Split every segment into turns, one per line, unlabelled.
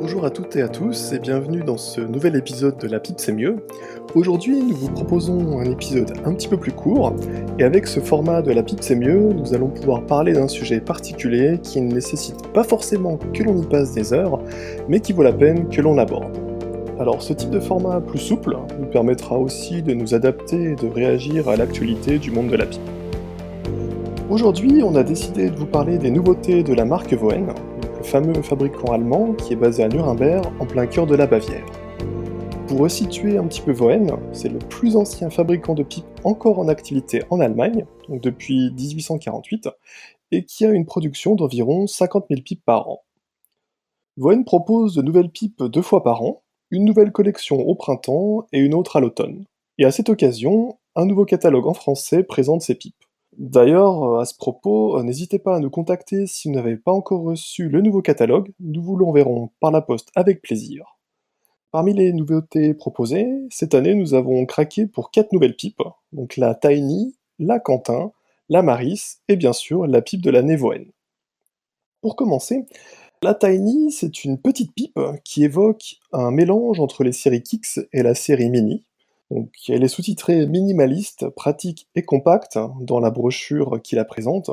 Bonjour à toutes et à tous et bienvenue dans ce nouvel épisode de La Pipe c'est mieux. Aujourd'hui nous vous proposons un épisode un petit peu plus court et avec ce format de La Pipe c'est mieux nous allons pouvoir parler d'un sujet particulier qui ne nécessite pas forcément que l'on y passe des heures mais qui vaut la peine que l'on l'aborde. Alors ce type de format plus souple nous permettra aussi de nous adapter et de réagir à l'actualité du monde de la pipe. Aujourd'hui on a décidé de vous parler des nouveautés de la marque Voen, le fameux fabricant allemand qui est basé à Nuremberg, en plein cœur de la Bavière. Pour resituer un petit peu Voen, c'est le plus ancien fabricant de pipes encore en activité en Allemagne, donc depuis 1848, et qui a une production d'environ 50 000 pipes par an. Voen propose de nouvelles pipes deux fois par an, une nouvelle collection au printemps et une autre à l'automne. Et à cette occasion, un nouveau catalogue en français présente ces pipes. D'ailleurs, euh, à ce propos, euh, n'hésitez pas à nous contacter si vous n'avez pas encore reçu le nouveau catalogue, nous vous l'enverrons par la poste avec plaisir. Parmi les nouveautés proposées, cette année nous avons craqué pour quatre nouvelles pipes, donc la Tiny, la Quentin, la Maris et bien sûr la pipe de la Névoenne. Pour commencer, la Tiny, c'est une petite pipe qui évoque un mélange entre les séries Kix et la série Mini, elle est sous-titrée minimaliste, pratique et compacte dans la brochure qui la présente,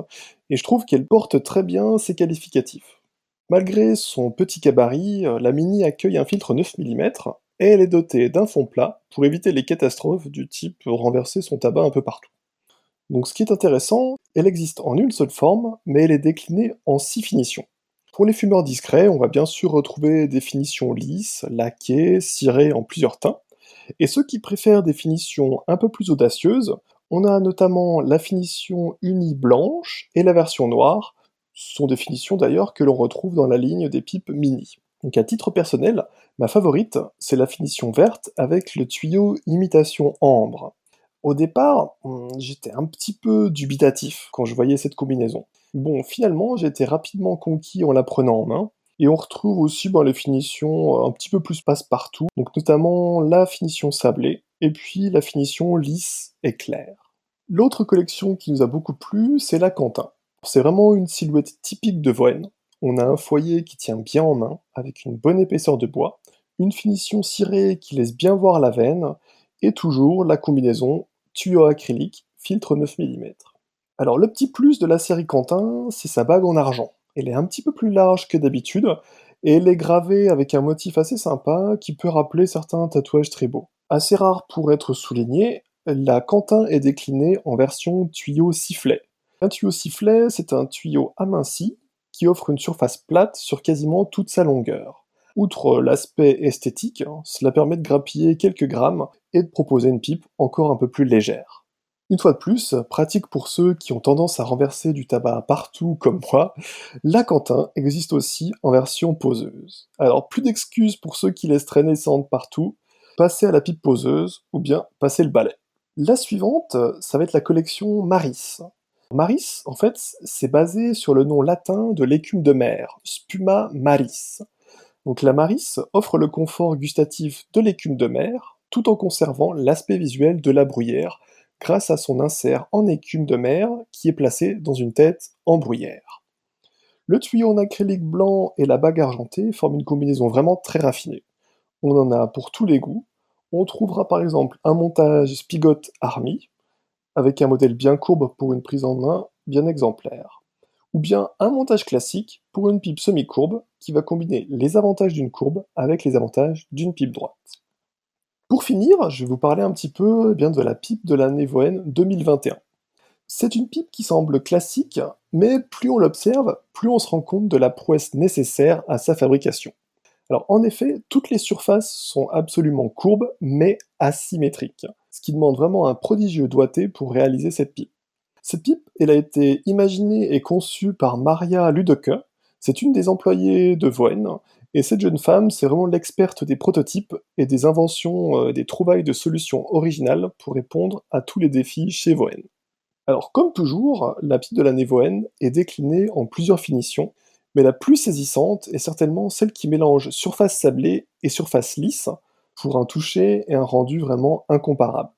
et je trouve qu'elle porte très bien ses qualificatifs. Malgré son petit gabarit, la Mini accueille un filtre 9 mm, et elle est dotée d'un fond plat pour éviter les catastrophes du type renverser son tabac un peu partout. Donc ce qui est intéressant, elle existe en une seule forme, mais elle est déclinée en 6 finitions. Pour les fumeurs discrets, on va bien sûr retrouver des finitions lisses, laquées, cirées en plusieurs teints, et ceux qui préfèrent des finitions un peu plus audacieuses, on a notamment la finition unie blanche et la version noire, ce sont des finitions d'ailleurs que l'on retrouve dans la ligne des pipes mini. Donc à titre personnel, ma favorite, c'est la finition verte avec le tuyau imitation ambre. Au départ, hmm, j'étais un petit peu dubitatif quand je voyais cette combinaison. Bon, finalement, j'ai été rapidement conquis en la prenant en main, et on retrouve aussi ben, les finitions euh, un petit peu plus passe-partout, donc notamment la finition sablée, et puis la finition lisse et claire. L'autre collection qui nous a beaucoup plu, c'est la Quentin. C'est vraiment une silhouette typique de Voen. On a un foyer qui tient bien en main, avec une bonne épaisseur de bois, une finition cirée qui laisse bien voir la veine, et toujours la combinaison tuyau acrylique, filtre 9 mm. Alors le petit plus de la série Quentin, c'est sa bague en argent. Elle est un petit peu plus large que d'habitude, et elle est gravée avec un motif assez sympa qui peut rappeler certains tatouages très beaux. Assez rare pour être souligné, la Quentin est déclinée en version tuyau sifflet. Un tuyau sifflet, c'est un tuyau aminci qui offre une surface plate sur quasiment toute sa longueur. Outre l'aspect esthétique, cela permet de grappiller quelques grammes et de proposer une pipe encore un peu plus légère. Une fois de plus, pratique pour ceux qui ont tendance à renverser du tabac partout comme moi, la Quentin existe aussi en version poseuse. Alors plus d'excuses pour ceux qui laissent traîner sans partout, passez à la pipe poseuse ou bien passez le balai. La suivante, ça va être la collection Maris. Maris, en fait, c'est basé sur le nom latin de l'écume de mer, Spuma maris. Donc la Maris offre le confort gustatif de l'écume de mer, tout en conservant l'aspect visuel de la bruyère, grâce à son insert en écume de mer qui est placé dans une tête en bruyère. Le tuyau en acrylique blanc et la bague argentée forment une combinaison vraiment très raffinée. On en a pour tous les goûts. On trouvera par exemple un montage Spigot Army, avec un modèle bien courbe pour une prise en main bien exemplaire. Ou bien un montage classique pour une pipe semi-courbe qui va combiner les avantages d'une courbe avec les avantages d'une pipe droite. Pour finir, je vais vous parler un petit peu eh de la pipe de l'année Voen 2021. C'est une pipe qui semble classique, mais plus on l'observe, plus on se rend compte de la prouesse nécessaire à sa fabrication. Alors en effet, toutes les surfaces sont absolument courbes, mais asymétriques, ce qui demande vraiment un prodigieux doigté pour réaliser cette pipe. Cette pipe, elle a été imaginée et conçue par Maria Ludeke, c'est une des employées de Voen, et cette jeune femme, c'est vraiment l'experte des prototypes et des inventions, euh, des trouvailles de solutions originales pour répondre à tous les défis chez Voen. Alors comme toujours, la pipe de l'année Voen est déclinée en plusieurs finitions, mais la plus saisissante est certainement celle qui mélange surface sablée et surface lisse pour un toucher et un rendu vraiment incomparables.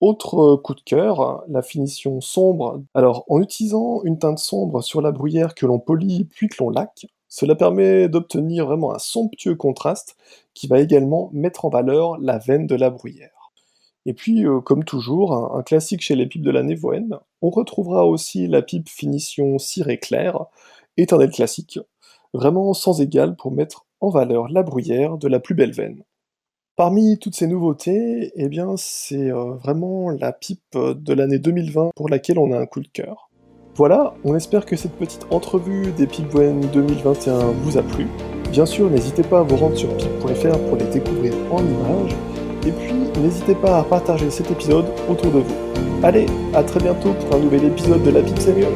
Autre euh, coup de cœur, la finition sombre. Alors, en utilisant une teinte sombre sur la bruyère que l'on polit puis que l'on laque, cela permet d'obtenir vraiment un somptueux contraste qui va également mettre en valeur la veine de la bruyère. Et puis, euh, comme toujours, un, classique chez les pipes de la Névoenne, on retrouvera aussi la pipe finition ciré clair, éternel classique, vraiment sans égal pour mettre en valeur la bruyère de la plus belle veine. Parmi toutes ces nouveautés, eh bien, c'est euh, vraiment la pipe de l'année 2020 pour laquelle on a un coup de cœur. Voilà, on espère que cette petite entrevue des Pipwen 2021 vous a plu. Bien sûr, n'hésitez pas à vous rendre sur pip.fr pour les découvrir en images. Et puis, n'hésitez pas à partager cet épisode autour de vous. Allez, à très bientôt pour un nouvel épisode de la Pipe Sérieux